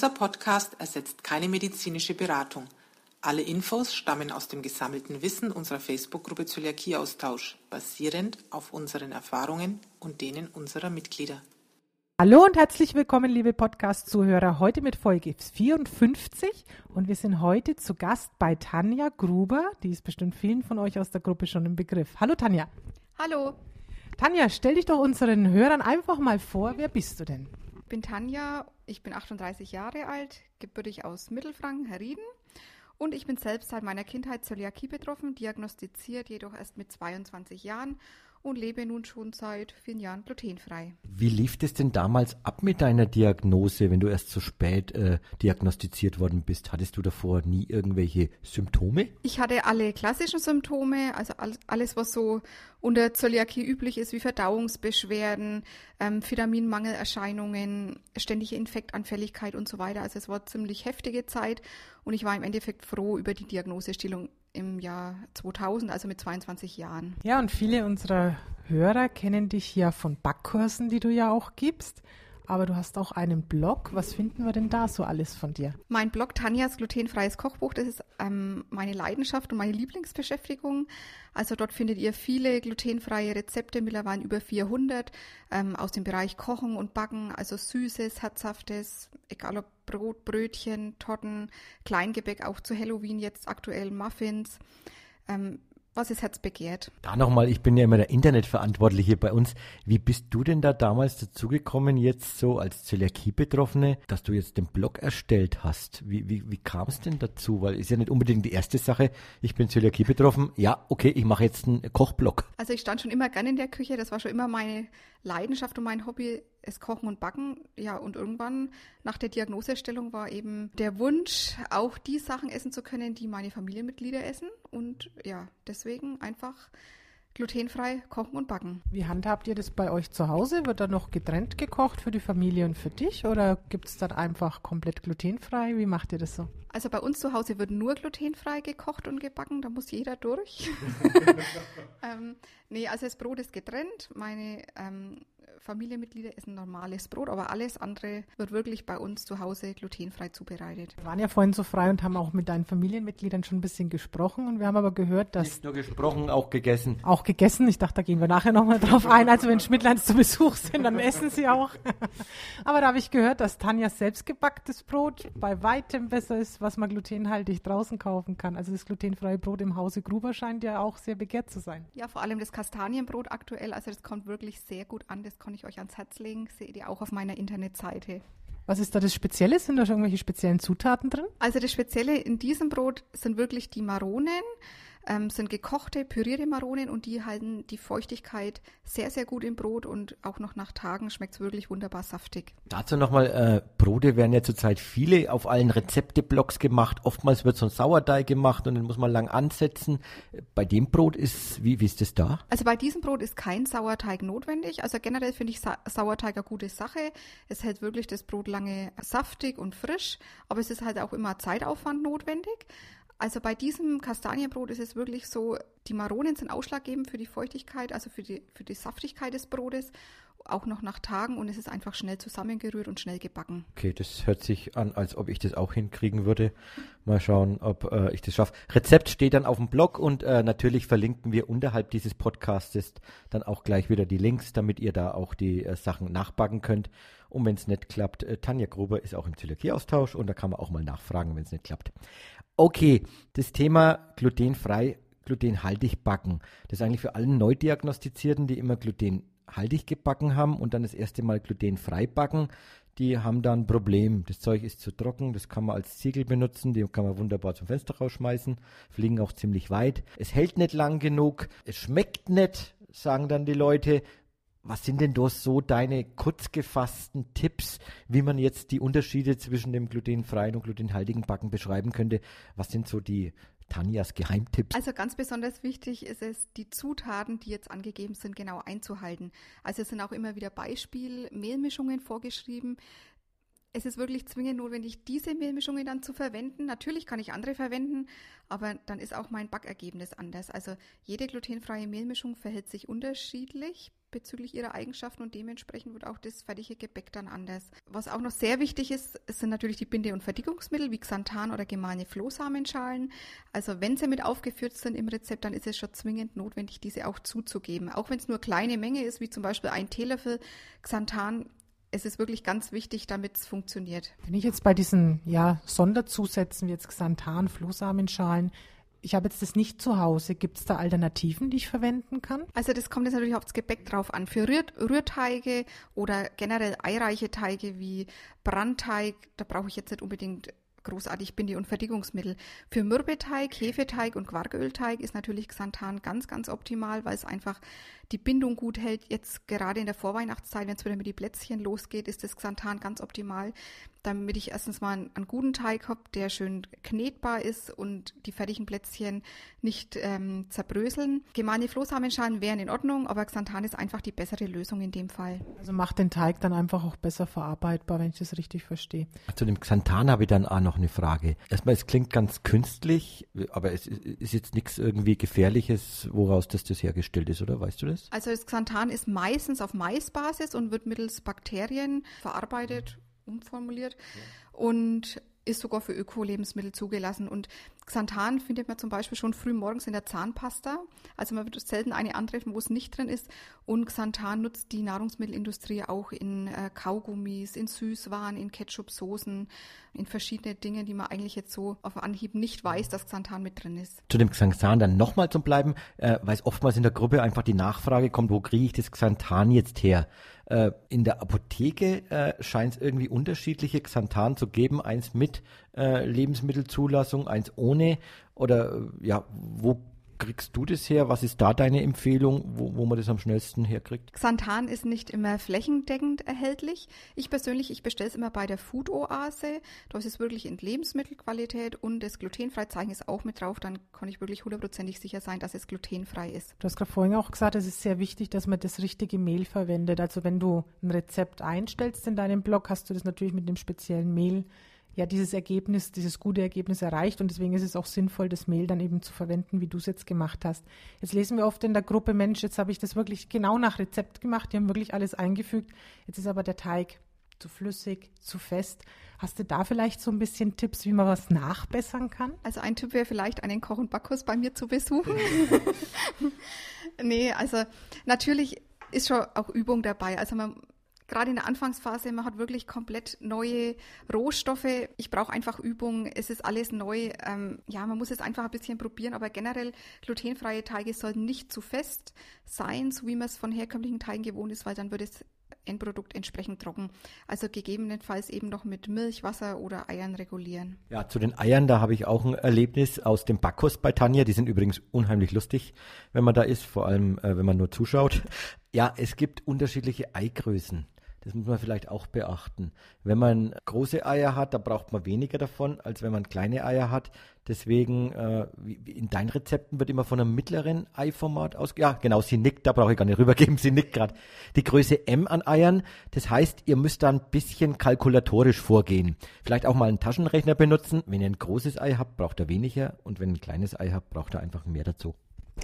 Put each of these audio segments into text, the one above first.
Dieser Podcast ersetzt keine medizinische Beratung. Alle Infos stammen aus dem gesammelten Wissen unserer Facebook-Gruppe Zöliakie-Austausch, basierend auf unseren Erfahrungen und denen unserer Mitglieder. Hallo und herzlich willkommen, liebe Podcast-Zuhörer, heute mit Folge 54 und wir sind heute zu Gast bei Tanja Gruber, die ist bestimmt vielen von euch aus der Gruppe schon im Begriff. Hallo Tanja. Hallo. Tanja, stell dich doch unseren Hörern einfach mal vor, wer bist du denn? Ich bin Tanja, ich bin 38 Jahre alt, gebürtig aus Mittelfranken, Herrieden. Und ich bin selbst seit meiner Kindheit Zöliakie betroffen, diagnostiziert jedoch erst mit 22 Jahren und lebe nun schon seit vielen Jahren glutenfrei. Wie lief es denn damals ab mit deiner Diagnose, wenn du erst so spät äh, diagnostiziert worden bist? Hattest du davor nie irgendwelche Symptome? Ich hatte alle klassischen Symptome, also alles, was so unter Zöliakie üblich ist, wie Verdauungsbeschwerden, ähm, Vitaminmangelerscheinungen, ständige Infektanfälligkeit und so weiter. Also es war ziemlich heftige Zeit und ich war im Endeffekt froh über die Diagnosestellung im Jahr 2000, also mit 22 Jahren. Ja, und viele unserer Hörer kennen dich ja von Backkursen, die du ja auch gibst aber du hast auch einen Blog. Was finden wir denn da so alles von dir? Mein Blog Tanjas glutenfreies Kochbuch, das ist ähm, meine Leidenschaft und meine Lieblingsbeschäftigung. Also dort findet ihr viele glutenfreie Rezepte, mittlerweile über 400, ähm, aus dem Bereich Kochen und Backen, also Süßes, Herzhaftes, egal ob Brot, Brötchen, Torten, Kleingebäck, auch zu Halloween jetzt aktuell Muffins. Ähm, was das Herz begehrt. Da nochmal, ich bin ja immer der Internetverantwortliche bei uns. Wie bist du denn da damals dazugekommen, jetzt so als Zöliakie-Betroffene, dass du jetzt den Blog erstellt hast? Wie, wie, wie kam es denn dazu? Weil ist ja nicht unbedingt die erste Sache, ich bin Zöliakie betroffen, ja, okay, ich mache jetzt einen Kochblog. Also ich stand schon immer gerne in der Küche, das war schon immer meine Leidenschaft und mein Hobby, es Kochen und Backen. Ja, und irgendwann nach der Diagnosestellung war eben der Wunsch, auch die Sachen essen zu können, die meine Familienmitglieder essen. Und ja, deswegen einfach glutenfrei kochen und backen. Wie handhabt ihr das bei euch zu Hause? Wird da noch getrennt gekocht für die Familie und für dich oder gibt es dann einfach komplett glutenfrei? Wie macht ihr das so? Also bei uns zu Hause wird nur glutenfrei gekocht und gebacken, da muss jeder durch. ähm, nee, also das Brot ist getrennt. Meine ähm, Familienmitglieder essen normales Brot, aber alles andere wird wirklich bei uns zu Hause glutenfrei zubereitet. Wir waren ja vorhin so frei und haben auch mit deinen Familienmitgliedern schon ein bisschen gesprochen und wir haben aber gehört, dass... Nicht nur gesprochen, auch gegessen. Auch gegessen. Ich dachte, da gehen wir nachher nochmal drauf ein. Also wenn Schmidtleins zu Besuch sind, dann essen sie auch. aber da habe ich gehört, dass Tanjas selbstgebacktes Brot bei weitem besser ist, was man glutenhaltig draußen kaufen kann. Also das glutenfreie Brot im Hause Gruber scheint ja auch sehr begehrt zu sein. Ja, vor allem das Kastanienbrot aktuell. Also das kommt wirklich sehr gut an. Das kann ich euch ans Herz legen. Seht ihr auch auf meiner Internetseite. Was ist da das Spezielle? Sind da schon irgendwelche speziellen Zutaten drin? Also das Spezielle in diesem Brot sind wirklich die Maronen ähm, sind gekochte, pürierte Maronen und die halten die Feuchtigkeit sehr, sehr gut im Brot und auch noch nach Tagen schmeckt es wirklich wunderbar saftig. Dazu nochmal, äh, Brote werden ja zurzeit viele auf allen Rezepteblogs gemacht. Oftmals wird so ein Sauerteig gemacht und den muss man lang ansetzen. Bei dem Brot ist, wie, wie ist das da? Also bei diesem Brot ist kein Sauerteig notwendig. Also generell finde ich Sa Sauerteig eine gute Sache. Es hält wirklich das Brot lange saftig und frisch, aber es ist halt auch immer Zeitaufwand notwendig. Also bei diesem Kastanienbrot ist es wirklich so, die Maronen sind ausschlaggebend für die Feuchtigkeit, also für die, für die Saftigkeit des Brotes, auch noch nach Tagen und es ist einfach schnell zusammengerührt und schnell gebacken. Okay, das hört sich an, als ob ich das auch hinkriegen würde. Mal schauen, ob äh, ich das schaffe. Rezept steht dann auf dem Blog und äh, natürlich verlinken wir unterhalb dieses Podcastes dann auch gleich wieder die Links, damit ihr da auch die äh, Sachen nachbacken könnt. Und wenn es nicht klappt, äh, Tanja Gruber ist auch im Zöliakie-Austausch und da kann man auch mal nachfragen, wenn es nicht klappt. Okay, das Thema glutenfrei, glutenhaltig backen. Das ist eigentlich für alle Neudiagnostizierten, die immer glutenhaltig gebacken haben und dann das erste Mal glutenfrei backen. Die haben dann ein Problem. Das Zeug ist zu trocken, das kann man als Ziegel benutzen, die kann man wunderbar zum Fenster rausschmeißen, fliegen auch ziemlich weit. Es hält nicht lang genug, es schmeckt nicht, sagen dann die Leute. Was sind denn da so deine kurz gefassten Tipps, wie man jetzt die Unterschiede zwischen dem glutenfreien und glutenhaltigen Backen beschreiben könnte? Was sind so die Tanjas Geheimtipps? Also ganz besonders wichtig ist es, die Zutaten, die jetzt angegeben sind, genau einzuhalten. Also es sind auch immer wieder Beispiel-Mehlmischungen vorgeschrieben. Es ist wirklich zwingend notwendig, diese Mehlmischungen dann zu verwenden. Natürlich kann ich andere verwenden, aber dann ist auch mein Backergebnis anders. Also jede glutenfreie Mehlmischung verhält sich unterschiedlich bezüglich ihrer Eigenschaften und dementsprechend wird auch das fertige Gebäck dann anders. Was auch noch sehr wichtig ist, sind natürlich die Binde- und Verdickungsmittel wie Xanthan oder gemahlene Flohsamenschalen. Also wenn sie mit aufgeführt sind im Rezept, dann ist es schon zwingend notwendig, diese auch zuzugeben. Auch wenn es nur kleine Menge ist, wie zum Beispiel ein Teelöffel Xanthan, es ist wirklich ganz wichtig, damit es funktioniert. Wenn ich jetzt bei diesen ja, Sonderzusätzen wie jetzt Xanthan, Flohsamenschalen, ich habe jetzt das nicht zu Hause. Gibt es da Alternativen, die ich verwenden kann? Also das kommt jetzt natürlich aufs Gebäck drauf an. Für Rühr Rührteige oder generell eireiche Teige wie Brandteig, da brauche ich jetzt nicht unbedingt großartig Binde- und Verdickungsmittel. Für Mürbeteig, Hefeteig und Quarkölteig ist natürlich Xanthan ganz, ganz optimal, weil es einfach die Bindung gut hält. Jetzt gerade in der Vorweihnachtszeit, wenn es wieder mit die Plätzchen losgeht, ist das Xanthan ganz optimal, damit ich erstens mal einen, einen guten Teig habe, der schön knetbar ist und die fertigen Plätzchen nicht ähm, zerbröseln. Gemahlene Flohsamenschalen wären in Ordnung, aber Xanthan ist einfach die bessere Lösung in dem Fall. Also macht den Teig dann einfach auch besser verarbeitbar, wenn ich das richtig verstehe. Zu dem Xanthan habe ich dann auch noch eine Frage. Erstmal, es klingt ganz künstlich, aber es ist jetzt nichts irgendwie Gefährliches, woraus das, das hergestellt ist, oder? Weißt du das? Also das Xanthan ist meistens auf Maisbasis und wird mittels Bakterien verarbeitet, umformuliert. Ja. Und ist sogar für Öko-Lebensmittel zugelassen. Und Xanthan findet man zum Beispiel schon früh morgens in der Zahnpasta. Also man wird selten eine antreffen, wo es nicht drin ist. Und Xanthan nutzt die Nahrungsmittelindustrie auch in äh, Kaugummis, in Süßwaren, in Ketchup-Soßen, in verschiedene Dinge, die man eigentlich jetzt so auf Anhieb nicht weiß, dass Xanthan mit drin ist. Zu dem Xanthan dann nochmal zum Bleiben, äh, weil es oftmals in der Gruppe einfach die Nachfrage kommt, wo kriege ich das Xanthan jetzt her? Äh, in der Apotheke äh, scheint es irgendwie unterschiedliche Xanthan zu geben, eins mit äh, Lebensmittelzulassung, eins ohne. Oder äh, ja, wo kriegst du das her? Was ist da deine Empfehlung, wo, wo man das am schnellsten herkriegt? Xanthan ist nicht immer flächendeckend erhältlich. Ich persönlich, ich bestelle es immer bei der Food Oase. Da ist es wirklich in Lebensmittelqualität und das Glutenfreizeichen ist auch mit drauf. Dann kann ich wirklich hundertprozentig sicher sein, dass es glutenfrei ist. Du hast gerade vorhin auch gesagt, es ist sehr wichtig, dass man das richtige Mehl verwendet. Also wenn du ein Rezept einstellst in deinem Blog, hast du das natürlich mit einem speziellen Mehl ja dieses Ergebnis, dieses gute Ergebnis erreicht und deswegen ist es auch sinnvoll, das Mehl dann eben zu verwenden, wie du es jetzt gemacht hast. Jetzt lesen wir oft in der Gruppe, Mensch, jetzt habe ich das wirklich genau nach Rezept gemacht, die haben wirklich alles eingefügt, jetzt ist aber der Teig zu flüssig, zu fest. Hast du da vielleicht so ein bisschen Tipps, wie man was nachbessern kann? Also ein Tipp wäre vielleicht, einen Koch- und Backkurs bei mir zu besuchen. nee, also natürlich ist schon auch Übung dabei. Also man gerade in der Anfangsphase, man hat wirklich komplett neue Rohstoffe. Ich brauche einfach Übung. Es ist alles neu. Ähm, ja, man muss es einfach ein bisschen probieren. Aber generell glutenfreie Teige sollten nicht zu fest sein, so wie man es von herkömmlichen Teigen gewohnt ist, weil dann wird es Endprodukt entsprechend trocken. Also gegebenenfalls eben noch mit Milch, Wasser oder Eiern regulieren. Ja, zu den Eiern, da habe ich auch ein Erlebnis aus dem Backkurs bei Tanja. Die sind übrigens unheimlich lustig, wenn man da ist, vor allem äh, wenn man nur zuschaut. Ja, es gibt unterschiedliche Eigrößen. Das muss man vielleicht auch beachten. Wenn man große Eier hat, da braucht man weniger davon, als wenn man kleine Eier hat. Deswegen, äh, in deinen Rezepten wird immer von einem mittleren Eiformat aus. Ja, genau, sie nickt, da brauche ich gar nicht rübergeben, sie nickt gerade. Die Größe M an Eiern, das heißt, ihr müsst da ein bisschen kalkulatorisch vorgehen. Vielleicht auch mal einen Taschenrechner benutzen. Wenn ihr ein großes Ei habt, braucht ihr weniger und wenn ihr ein kleines Ei habt, braucht ihr einfach mehr dazu.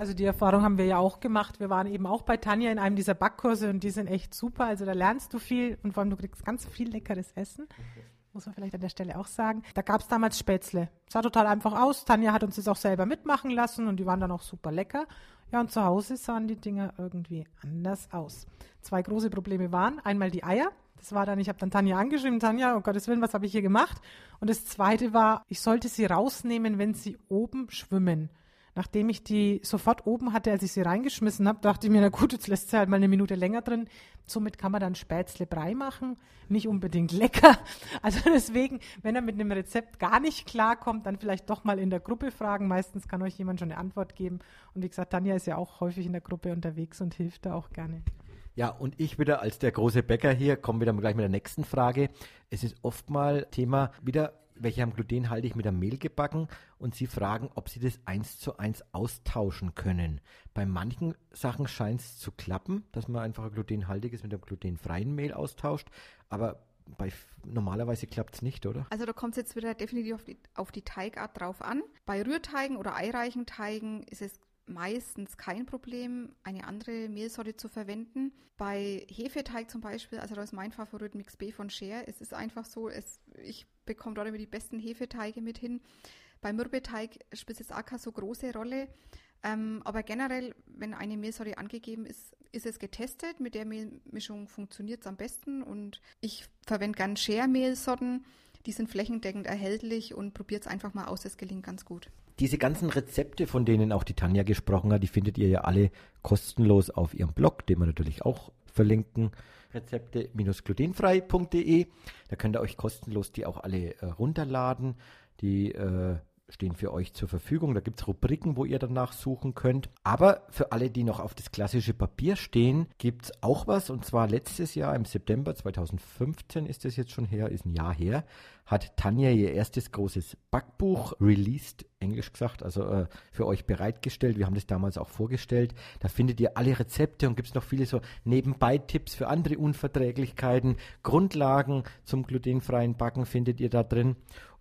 Also die Erfahrung haben wir ja auch gemacht. Wir waren eben auch bei Tanja in einem dieser Backkurse und die sind echt super. Also da lernst du viel und vor allem du kriegst ganz viel leckeres Essen. Okay. Muss man vielleicht an der Stelle auch sagen. Da gab es damals Spätzle. Sah total einfach aus. Tanja hat uns das auch selber mitmachen lassen und die waren dann auch super lecker. Ja, und zu Hause sahen die Dinger irgendwie anders aus. Zwei große Probleme waren einmal die Eier. Das war dann, ich habe dann Tanja angeschrieben, Tanja, um Gottes Willen, was habe ich hier gemacht? Und das zweite war, ich sollte sie rausnehmen, wenn sie oben schwimmen. Nachdem ich die sofort oben hatte, als ich sie reingeschmissen habe, dachte ich mir, na gut, jetzt lässt sie halt mal eine Minute länger drin. Somit kann man dann Spätzle Brei machen. Nicht unbedingt lecker. Also deswegen, wenn er mit einem Rezept gar nicht klarkommt, dann vielleicht doch mal in der Gruppe fragen. Meistens kann euch jemand schon eine Antwort geben. Und wie gesagt, Tanja ist ja auch häufig in der Gruppe unterwegs und hilft da auch gerne. Ja, und ich wieder als der große Bäcker hier, komme wieder gleich mit der nächsten Frage. Es ist oft mal Thema wieder welche haben glutenhaltig mit einem Mehl gebacken und sie fragen, ob sie das eins zu eins austauschen können. Bei manchen Sachen scheint es zu klappen, dass man einfach ein glutenhaltiges mit einem glutenfreien Mehl austauscht, aber bei, normalerweise klappt es nicht, oder? Also da kommt es jetzt wieder definitiv auf die, auf die Teigart drauf an. Bei Rührteigen oder eireichen Teigen ist es meistens kein Problem, eine andere Mehlsorte zu verwenden. Bei Hefeteig zum Beispiel, also das ist mein Favorit Mix B von Share. Es ist einfach so, es, ich bekomme dort immer die besten Hefeteige mit hin. Bei Mürbeteig spielt es auch keine so große Rolle. Ähm, aber generell, wenn eine Mehlsorte angegeben ist, ist es getestet. Mit der Mehlmischung funktioniert es am besten. Und ich verwende gern Share-Mehlsorten. Die sind flächendeckend erhältlich und probiert es einfach mal aus. Es gelingt ganz gut. Diese ganzen Rezepte, von denen auch die Tanja gesprochen hat, die findet ihr ja alle kostenlos auf ihrem Blog, den wir natürlich auch verlinken. Rezepte-glutenfrei.de. Da könnt ihr euch kostenlos die auch alle äh, runterladen. Die äh, stehen für euch zur Verfügung. Da gibt es Rubriken, wo ihr danach suchen könnt. Aber für alle, die noch auf das klassische Papier stehen, gibt es auch was. Und zwar letztes Jahr im September 2015 ist das jetzt schon her, ist ein Jahr her, hat Tanja ihr erstes großes Backbuch released, englisch gesagt, also äh, für euch bereitgestellt. Wir haben das damals auch vorgestellt. Da findet ihr alle Rezepte und gibt es noch viele so Nebenbei-Tipps für andere Unverträglichkeiten. Grundlagen zum glutenfreien Backen findet ihr da drin.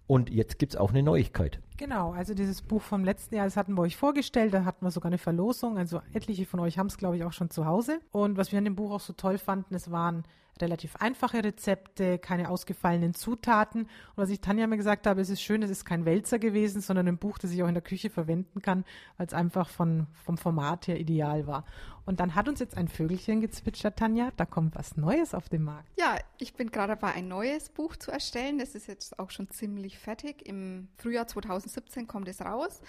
Und jetzt gibt es auch eine Neuigkeit. Genau, also dieses Buch vom letzten Jahr, das hatten wir euch vorgestellt, da hatten wir sogar eine Verlosung. Also etliche von euch haben es, glaube ich, auch schon zu Hause. Und was wir an dem Buch auch so toll fanden, es waren relativ einfache Rezepte, keine ausgefallenen Zutaten. Und was ich Tanja mir gesagt habe, es ist schön, es ist kein Wälzer gewesen, sondern ein Buch, das ich auch in der Küche verwenden kann, weil es einfach von, vom Format her ideal war. Und dann hat uns jetzt ein Vögelchen gezwitschert, Tanja, da kommt was Neues auf den Markt. Ja, ich bin gerade dabei, ein neues Buch zu erstellen. Das ist jetzt auch schon ziemlich fertig. Im Frühjahr 2017 kommt es raus.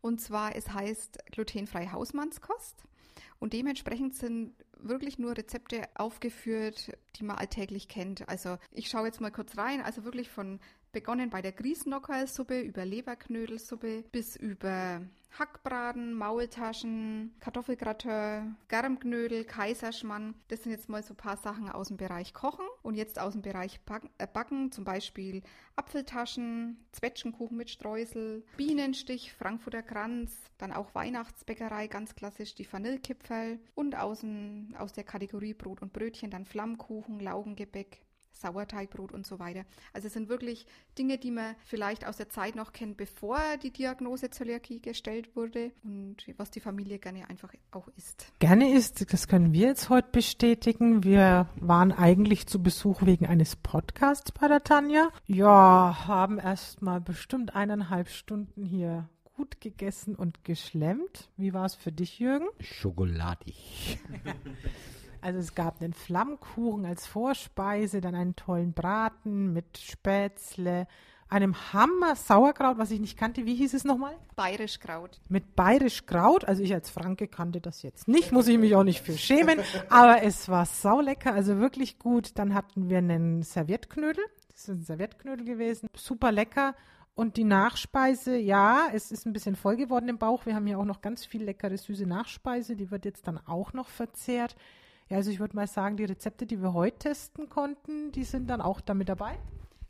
Und zwar, es heißt glutenfrei Hausmannskost. Und dementsprechend sind wirklich nur Rezepte aufgeführt, die man alltäglich kennt. Also ich schaue jetzt mal kurz rein. Also wirklich von begonnen bei der Grießnockersuppe über Leberknödelsuppe bis über Hackbraten, Maultaschen, Kartoffelgratin, Germknödel, Kaiserschmann. Das sind jetzt mal so ein paar Sachen aus dem Bereich Kochen und jetzt aus dem Bereich äh, Backen, zum Beispiel Apfeltaschen, Zwetschgenkuchen mit Streusel, Bienenstich, Frankfurter Kranz, dann auch Weihnachtsbäckerei, ganz klassisch die Vanillekipferl und außen, aus der Kategorie Brot und Brötchen dann Flammkuchen, Laugengebäck, Sauerteigbrot und so weiter. Also es sind wirklich Dinge, die man vielleicht aus der Zeit noch kennt, bevor die Diagnose Zöliakie gestellt wurde und was die Familie gerne einfach auch isst. Gerne isst, das können wir jetzt heute bestätigen. Wir waren eigentlich zu Besuch wegen eines Podcasts bei der Tanja. Ja, haben erst mal bestimmt eineinhalb Stunden hier gut gegessen und geschlemmt. Wie war es für dich, Jürgen? Schokoladig. Also es gab einen Flammkuchen als Vorspeise, dann einen tollen Braten mit Spätzle, einem Hammer Sauerkraut, was ich nicht kannte. Wie hieß es nochmal? Bayerisch Kraut. Mit Bayerisch Kraut. Also ich als Franke kannte das jetzt nicht, muss ich mich auch nicht für schämen. Aber es war saulecker, also wirklich gut. Dann hatten wir einen Serviettknödel. Das ist ein Serviettknödel gewesen. Super lecker. Und die Nachspeise, ja, es ist ein bisschen voll geworden im Bauch. Wir haben hier auch noch ganz viel leckere, süße Nachspeise. Die wird jetzt dann auch noch verzehrt. Ja, also ich würde mal sagen, die Rezepte, die wir heute testen konnten, die sind dann auch damit dabei.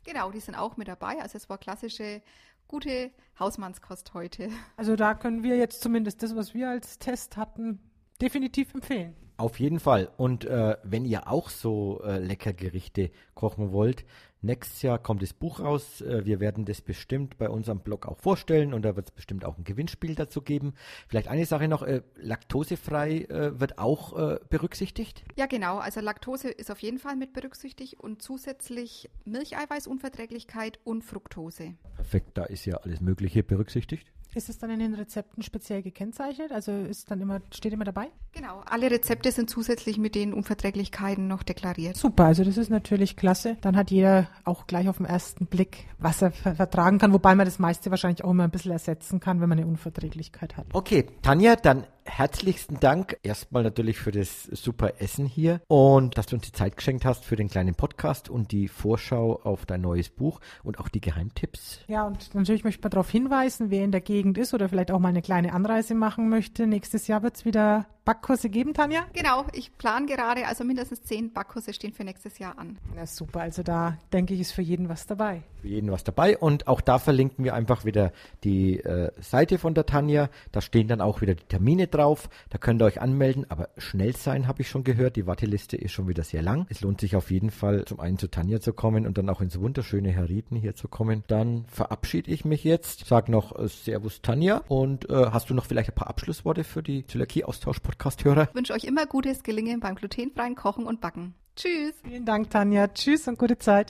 Genau, die sind auch mit dabei. Also es war klassische, gute Hausmannskost heute. Also da können wir jetzt zumindest das, was wir als Test hatten, definitiv empfehlen. Auf jeden Fall. Und äh, wenn ihr auch so äh, lecker Gerichte kochen wollt, nächstes Jahr kommt das Buch raus. Äh, wir werden das bestimmt bei unserem Blog auch vorstellen und da wird es bestimmt auch ein Gewinnspiel dazu geben. Vielleicht eine Sache noch, äh, laktosefrei äh, wird auch äh, berücksichtigt? Ja, genau. Also Laktose ist auf jeden Fall mit berücksichtigt und zusätzlich Milcheiweißunverträglichkeit und Fructose. Perfekt, da ist ja alles Mögliche berücksichtigt. Ist es dann in den Rezepten speziell gekennzeichnet? Also ist dann immer, steht immer dabei? Genau, alle Rezepte sind zusätzlich mit den Unverträglichkeiten noch deklariert. Super, also das ist natürlich klasse. Dann hat jeder auch gleich auf den ersten Blick, was er vertragen kann, wobei man das meiste wahrscheinlich auch immer ein bisschen ersetzen kann, wenn man eine Unverträglichkeit hat. Okay, Tanja, dann herzlichsten Dank erstmal natürlich für das super Essen hier und dass du uns die Zeit geschenkt hast für den kleinen Podcast und die Vorschau auf dein neues Buch und auch die Geheimtipps. Ja, und natürlich möchte ich mal darauf hinweisen, wer in der Gegend ist oder vielleicht auch mal eine kleine Anreise machen möchte. Nächstes Jahr wird es wieder Backkurse geben, Tanja? Genau, ich plane gerade, also mindestens zehn Backkurse stehen für nächstes Jahr an. Na super, also da denke ich, ist für jeden was dabei. Für jeden was dabei und auch da verlinken wir einfach wieder die äh, Seite von der Tanja. Da stehen dann auch wieder die Termine drauf. Da könnt ihr euch anmelden, aber schnell sein, habe ich schon gehört. Die Warteliste ist schon wieder sehr lang. Es lohnt sich auf jeden Fall, zum einen zu Tanja zu kommen und dann auch ins wunderschöne Herrieden hier zu kommen. Dann verabschiede ich mich jetzt, sag noch äh, Servus Tanja und äh, hast du noch vielleicht ein paar Abschlussworte für die Zöliakie-Austausch-Podcast-Hörer? Ich wünsche euch immer gutes Gelingen beim glutenfreien Kochen und Backen. Tschüss. Vielen Dank, Tanja. Tschüss und gute Zeit.